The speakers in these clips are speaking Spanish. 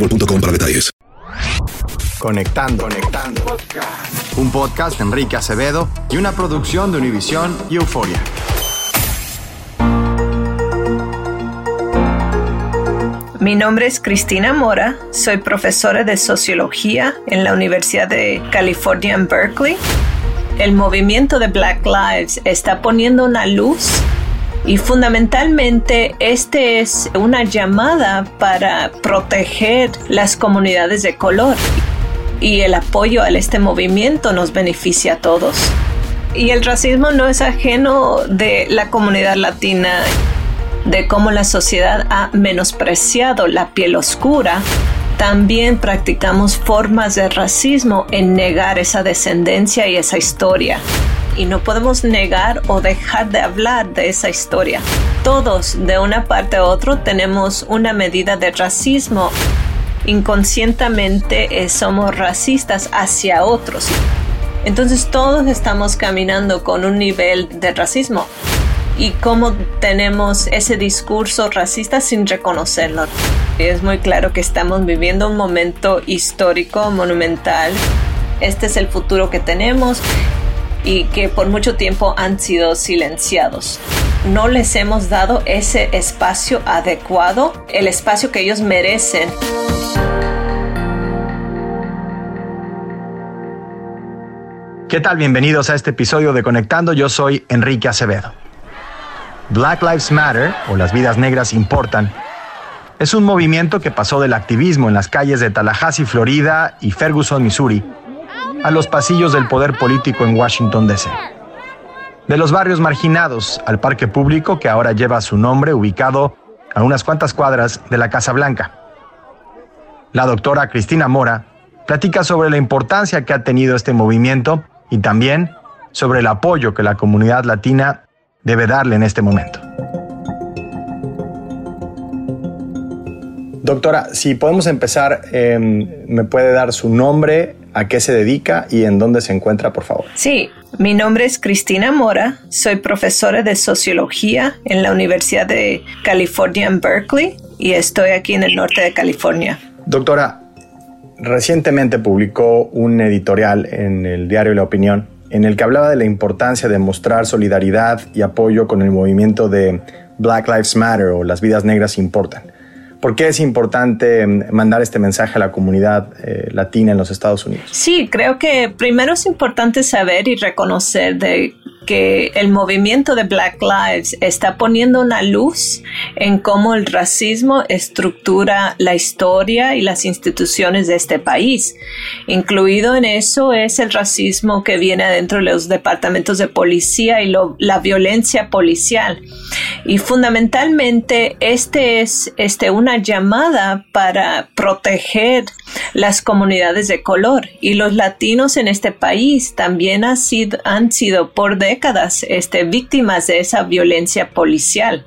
boostmobile.com para detalles. Conectando, conectando. Un podcast de Enrique Acevedo y una producción de Univisión y Euforia. Mi nombre es Cristina Mora, soy profesora de sociología en la Universidad de California en Berkeley. El movimiento de Black Lives está poniendo una luz y fundamentalmente este es una llamada para proteger las comunidades de color y el apoyo a este movimiento nos beneficia a todos. Y el racismo no es ajeno de la comunidad latina de cómo la sociedad ha menospreciado la piel oscura, también practicamos formas de racismo en negar esa descendencia y esa historia. Y no podemos negar o dejar de hablar de esa historia. Todos, de una parte a otra, tenemos una medida de racismo. Inconscientemente eh, somos racistas hacia otros. Entonces todos estamos caminando con un nivel de racismo y cómo tenemos ese discurso racista sin reconocerlo. Es muy claro que estamos viviendo un momento histórico, monumental. Este es el futuro que tenemos y que por mucho tiempo han sido silenciados. No les hemos dado ese espacio adecuado, el espacio que ellos merecen. ¿Qué tal? Bienvenidos a este episodio de Conectando. Yo soy Enrique Acevedo. Black Lives Matter, o las vidas negras importan, es un movimiento que pasó del activismo en las calles de Tallahassee, Florida y Ferguson, Missouri, a los pasillos del poder político en Washington, D.C. De los barrios marginados al parque público que ahora lleva su nombre, ubicado a unas cuantas cuadras de la Casa Blanca. La doctora Cristina Mora platica sobre la importancia que ha tenido este movimiento y también sobre el apoyo que la comunidad latina debe darle en este momento. Doctora, si podemos empezar, eh, ¿me puede dar su nombre, a qué se dedica y en dónde se encuentra, por favor? Sí, mi nombre es Cristina Mora, soy profesora de sociología en la Universidad de California en Berkeley y estoy aquí en el norte de California. Doctora, recientemente publicó un editorial en el diario La Opinión en el que hablaba de la importancia de mostrar solidaridad y apoyo con el movimiento de Black Lives Matter o las vidas negras importan. ¿Por qué es importante mandar este mensaje a la comunidad eh, latina en los Estados Unidos? Sí, creo que primero es importante saber y reconocer de que el movimiento de Black Lives está poniendo una luz en cómo el racismo estructura la historia y las instituciones de este país. Incluido en eso es el racismo que viene dentro de los departamentos de policía y la violencia policial. Y fundamentalmente este es este, una llamada para proteger las comunidades de color y los latinos en este país también han sido, han sido por décadas este, víctimas de esa violencia policial.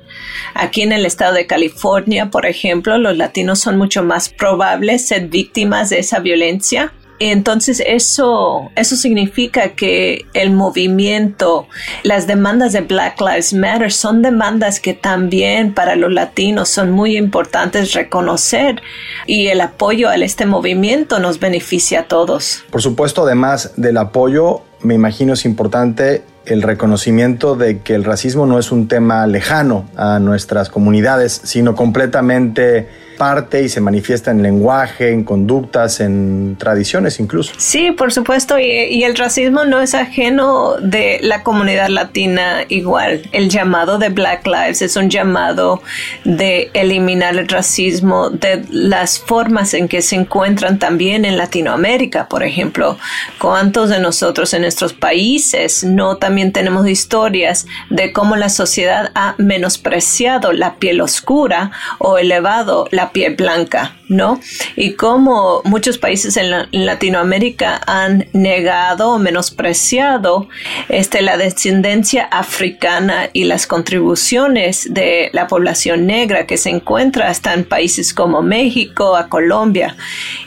Aquí en el estado de California, por ejemplo, los latinos son mucho más probables ser víctimas de esa violencia entonces eso, eso significa que el movimiento, las demandas de Black Lives Matter son demandas que también para los latinos son muy importantes reconocer y el apoyo a este movimiento nos beneficia a todos. Por supuesto, además del apoyo, me imagino es importante el reconocimiento de que el racismo no es un tema lejano a nuestras comunidades, sino completamente parte y se manifiesta en lenguaje, en conductas, en tradiciones incluso. Sí, por supuesto, y, el racismo no es ajeno de la comunidad latina igual. El llamado de Black Lives es un llamado de eliminar el racismo de las formas en que se encuentran también en Latinoamérica, por ejemplo. ¿Cuántos de nosotros en nuestros países no también tenemos historias de cómo la sociedad ha menospreciado la piel oscura o elevado la piel blanca, ¿no? Y como muchos países en, Latinoamérica han negado o menospreciado este, la descendencia africana y las contribuciones de la población negra que se encuentra hasta en países como México, a Colombia.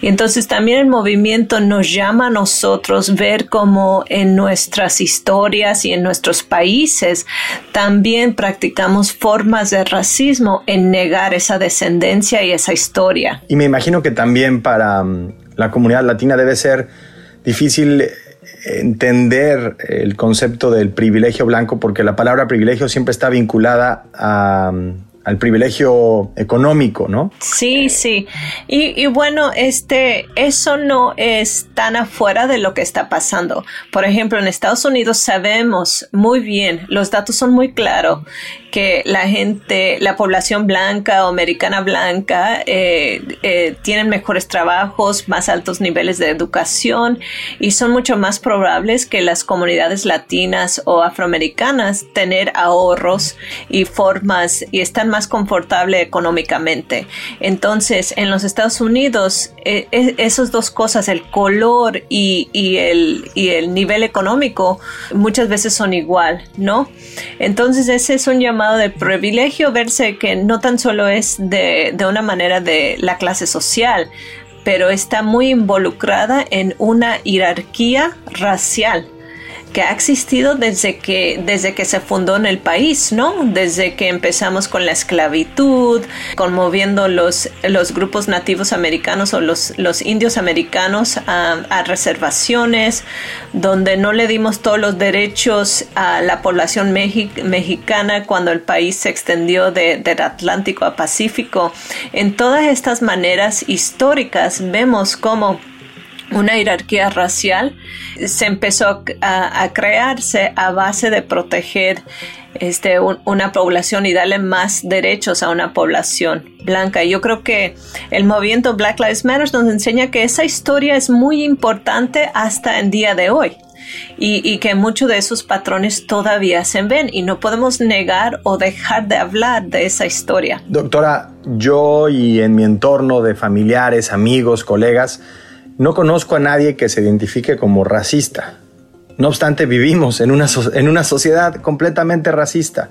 Y entonces también el movimiento nos llama a nosotros ver cómo en nuestras historias y en nuestros países también practicamos formas de racismo en negar esa descendencia y esa historia. Y me imagino que también para mm, la comunidad latina debe ser difícil eh, entender el concepto del privilegio blanco porque la palabra privilegio siempre está vinculada a mm, al privilegio económico, ¿no? Sí, sí. Y, y, bueno, este, eso no es tan afuera de lo que está pasando. Por ejemplo, en Estados Unidos sabemos muy bien, los datos son muy claros, que la gente, la población blanca o americana blanca eh, eh, tienen mejores trabajos, más altos niveles de educación y son mucho más probables que las comunidades latinas o afroamericanas tener ahorros y formas y están más confortables económicamente. Entonces, en los Estados Unidos, eh, esas dos cosas, el color y, el, y el nivel económico, muchas veces son igual, ¿no? Entonces, de privilegio verse que no tan solo es de, de una manera de la clase social, pero está muy involucrada en una jerarquía racial que ha existido desde que, desde que se fundó en el país, ¿no? Desde que empezamos con la esclavitud, conmoviendo los, los grupos nativos americanos o los, los indios americanos a, reservaciones, donde no le dimos todos los derechos a la población mexicana cuando el país se extendió del Atlántico a Pacífico. En todas estas maneras históricas vemos cómo una jerarquía racial se empezó a, crearse a base de proteger este, una población y darle más derechos a una población blanca. Yo creo que el movimiento Black Lives Matter nos enseña que esa historia es muy importante hasta el día de hoy. Y, y, que muchos de esos patrones todavía se ven y no podemos negar o dejar de hablar de esa historia. Doctora, yo y en mi entorno de familiares, amigos, colegas, no conozco a nadie que se identifique como racista. No obstante, vivimos en una, en una sociedad completamente racista.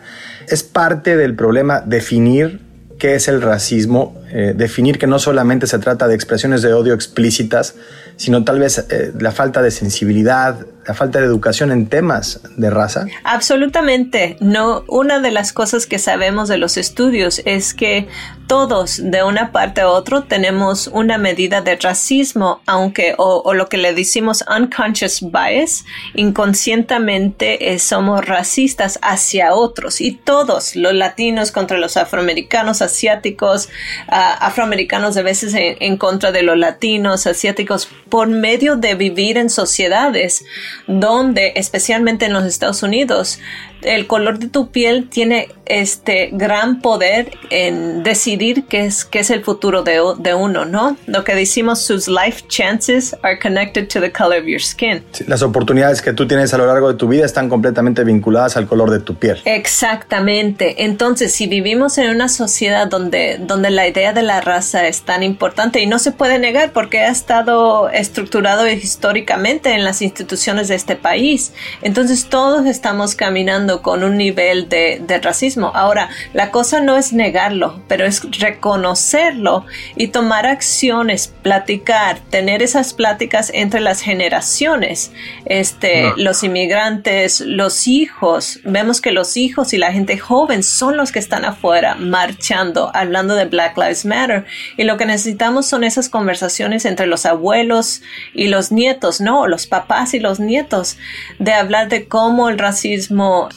Es parte del problema definir qué es el racismo, eh, definir que no solamente se trata de expresiones de odio explícitas, sino tal vez eh, la falta de sensibilidad, la falta de educación en temas de raza? Absolutamente. No, una de las cosas que sabemos de los estudios es que todos de una parte a otra tenemos una medida de racismo, aunque o, lo que le decimos unconscious bias, inconscientemente eh, somos racistas hacia otros y todos, los latinos contra los afroamericanos, asiáticos, afroamericanos a veces en, contra de los latinos, asiáticos, por medio de vivir en sociedades donde, especialmente en los Estados Unidos, el color de tu piel tiene este gran poder en decidir qué es, qué es el futuro de, de uno, ¿no? Lo que decimos, sus life chances are connected to the color of your skin. las oportunidades que tú tienes a lo largo de tu vida están completamente vinculadas al color de tu piel. Exactamente. Entonces, si vivimos en una sociedad donde, donde la idea de la raza es tan importante y no se puede negar porque ha estado estructurado históricamente en las instituciones de este país, entonces todos estamos caminando con un nivel de, racismo. Ahora, la cosa no es negarlo, pero es reconocerlo y tomar acciones, platicar, tener esas pláticas entre las generaciones, este, los inmigrantes, los hijos. Vemos que los hijos y la gente joven son los que están afuera marchando, hablando de Black Lives Matter. Y lo que necesitamos son esas conversaciones entre los abuelos y los nietos, no, los papás y los nietos, de hablar de cómo el racismo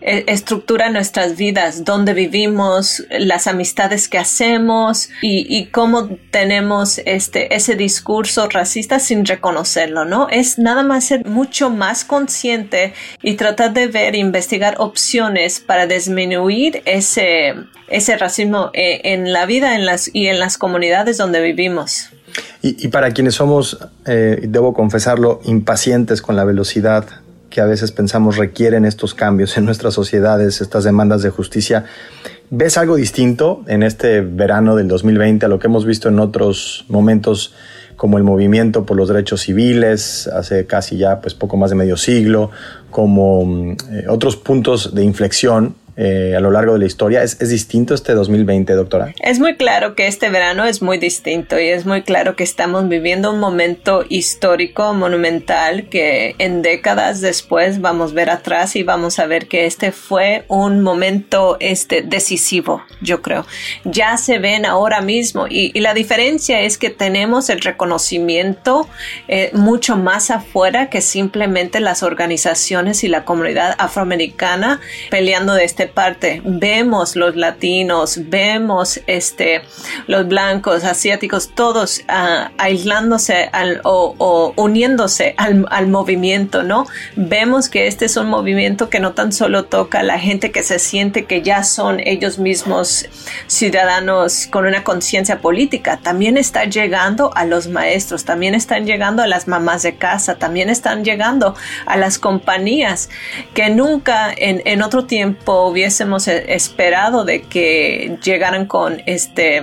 estructura nuestras vidas, dónde vivimos, las amistades que hacemos y, cómo tenemos este, ese discurso racista sin reconocerlo, ¿no? Es nada más ser mucho más consciente y tratar de ver, investigar opciones para disminuir ese, ese racismo eh, en la vida en las, y en las comunidades donde vivimos. Y, para quienes somos, eh, debo confesarlo, impacientes con la velocidad que a veces pensamos requieren estos cambios en nuestras sociedades, estas demandas de justicia. ¿Ves algo distinto en este verano del 2020 a lo que hemos visto en otros momentos como el movimiento por los derechos civiles hace casi ya pues poco más de medio siglo, como mm, eh, otros puntos de inflexión eh, a lo largo de la historia. ¿Es, ¿Es, distinto este 2020, doctora? Es muy claro que este verano es muy distinto y es muy claro que estamos viviendo un momento histórico, monumental, que en décadas después vamos a ver atrás y vamos a ver que este fue un momento este, decisivo, yo creo. Ya se ven ahora mismo y, la diferencia es que tenemos el reconocimiento eh, mucho más afuera que simplemente las organizaciones y la comunidad afroamericana peleando de este parte. Vemos los latinos, vemos este, los blancos, asiáticos, todos ah, aislándose o, uniéndose al, al, movimiento, ¿no? Vemos que este es un movimiento que no tan solo toca a la gente que se siente que ya son ellos mismos ciudadanos con una conciencia política, también está llegando a los maestros, también están llegando a las mamás de casa, también están llegando a las compañías que nunca en, en otro tiempo hubiésemos esperado de que llegaran con este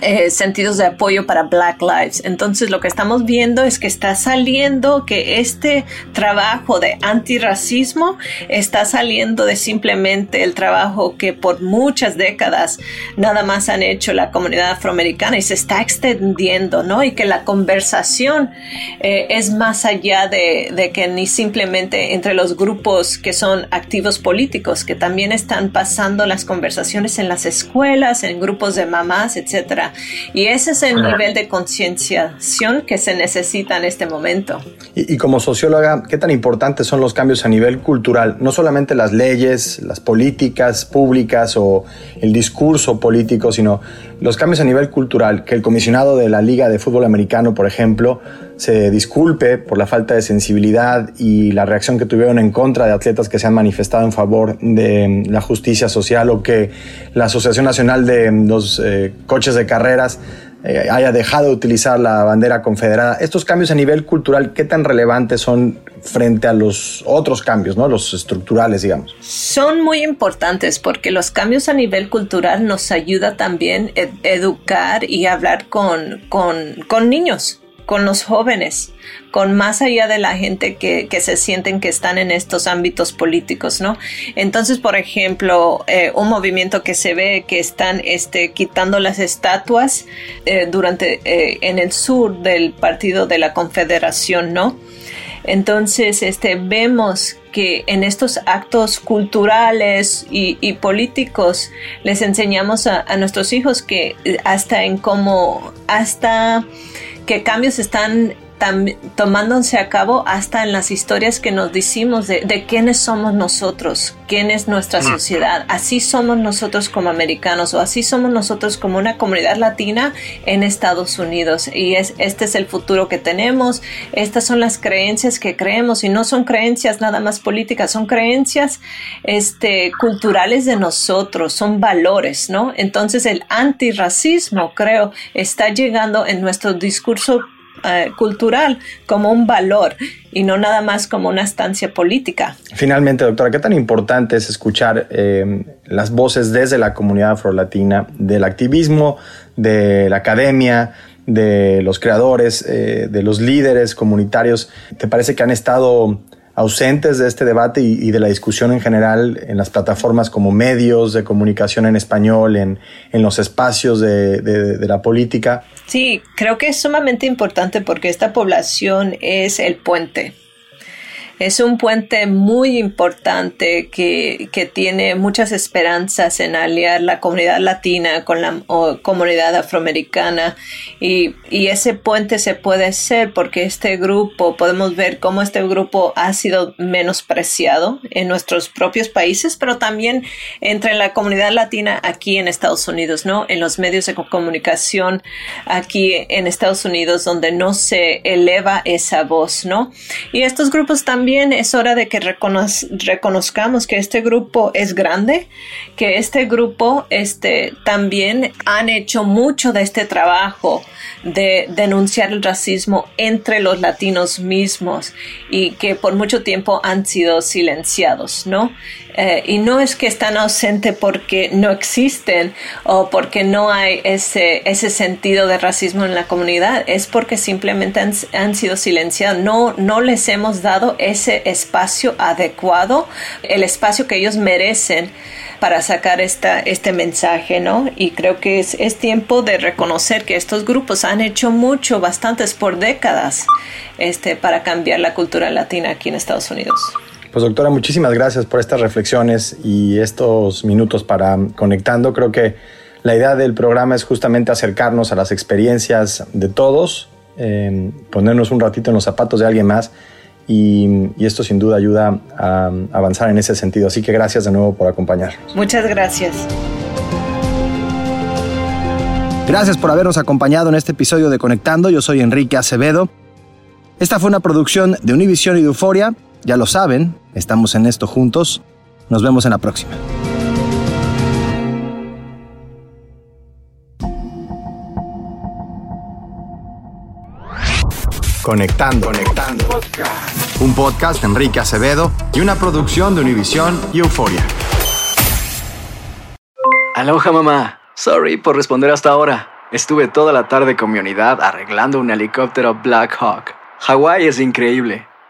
eh, sentidos de apoyo para Black Lives. Entonces lo que estamos viendo es que está saliendo que este trabajo de antirracismo está saliendo de simplemente el trabajo que por muchas décadas nada más han hecho la comunidad afroamericana y se está extendiendo, ¿no? Y que la conversación eh, es más allá de, de que ni simplemente entre los grupos que son activos políticos, que también están pasando las conversaciones en las escuelas, en grupos de mamás, etcétera y ese es el nivel de concienciación que se necesita en este momento. Y, como socióloga, ¿qué tan importantes son los cambios a nivel cultural? No solamente las leyes, las políticas públicas o el discurso político, sino los cambios a nivel cultural. Que el comisionado de la Liga de Fútbol Americano, por ejemplo, se disculpe por la falta de sensibilidad y la reacción que tuvieron en contra de atletas que se han manifestado en favor de la justicia social o que la Asociación Nacional de los eh, Coches de Carreras eh, haya dejado de utilizar la bandera confederada. Estos cambios a nivel cultural, ¿qué tan relevantes son frente a los otros cambios, ¿no? los estructurales, digamos? Son muy importantes porque los cambios a nivel cultural nos ayuda también a educar y hablar con, con niños con los jóvenes, con más allá de la gente que, se sienten que están en estos ámbitos políticos, ¿no? Entonces, por ejemplo, eh, un movimiento que se ve que están este, quitando las estatuas eh, durante eh, en el sur del partido de la Confederación, ¿no? Entonces, este, vemos que en estos actos culturales y, políticos les enseñamos a, a, nuestros hijos que hasta en cómo, hasta qué cambios están tomándose a cabo hasta en las historias que nos decimos de, de quiénes somos nosotros, quién es nuestra sociedad. Así somos nosotros como americanos o así somos nosotros como una comunidad latina en Estados Unidos. Y es, este es el futuro que tenemos. Estas son las creencias que creemos y no son creencias nada más políticas, son creencias este, culturales de nosotros, son valores, ¿no? Entonces el antirracismo, creo, está llegando en nuestro discurso eh, cultural como un valor y no nada más como una estancia política. Finalmente, doctora, ¿qué tan importante es escuchar eh, las voces desde la comunidad afrolatina, del activismo, de la academia, de los creadores, eh, de los líderes comunitarios? ¿Te parece que han estado ausentes de este debate y, de la discusión en general en las plataformas como medios de comunicación en español, en, los espacios de la política? Sí, creo que es sumamente importante porque esta población es el puente es un puente muy importante que, que, tiene muchas esperanzas en aliar la comunidad latina con la comunidad afroamericana y, y, ese puente se puede hacer porque este grupo, podemos ver cómo este grupo ha sido menospreciado en nuestros propios países, pero también entre la comunidad latina aquí en Estados Unidos, ¿no? En los medios de comunicación aquí en Estados Unidos donde no se eleva esa voz, ¿no? Y estos grupos también es hora de que reconozcamos que este grupo es grande, que este grupo este, también han hecho mucho de este trabajo de denunciar el racismo entre los latinos mismos y que por mucho tiempo han sido silenciados, ¿no? Eh, y no es que están ausentes porque no existen o porque no hay ese, ese sentido de racismo en la comunidad, es porque simplemente han, han sido silenciados. No, no les hemos dado ese espacio adecuado, el espacio que ellos merecen para sacar esta, este mensaje, ¿no? Y creo que es, es tiempo de reconocer que estos grupos han hecho mucho, bastantes por décadas, este, para cambiar la cultura latina aquí en Estados Unidos. Pues doctora, muchísimas gracias por estas reflexiones y estos minutos para Conectando. Creo que la idea del programa es justamente acercarnos a las experiencias de todos, ponernos un ratito en los zapatos de alguien más y, esto sin duda ayuda a avanzar en ese sentido. Así que gracias de nuevo por acompañar. Muchas gracias. Gracias por habernos acompañado en este episodio de Conectando. Yo soy Enrique Acevedo. Esta fue una producción de Univision y de Euforia. Ya lo saben, estamos en esto juntos. Nos vemos en la próxima. Conectando. Conectando. Un podcast de Enrique Acevedo y una producción de Univision y Euforia. Aloha mamá. Sorry por responder hasta ahora. Estuve toda la tarde con mi unidad arreglando un helicóptero Black Hawk. Hawái es increíble.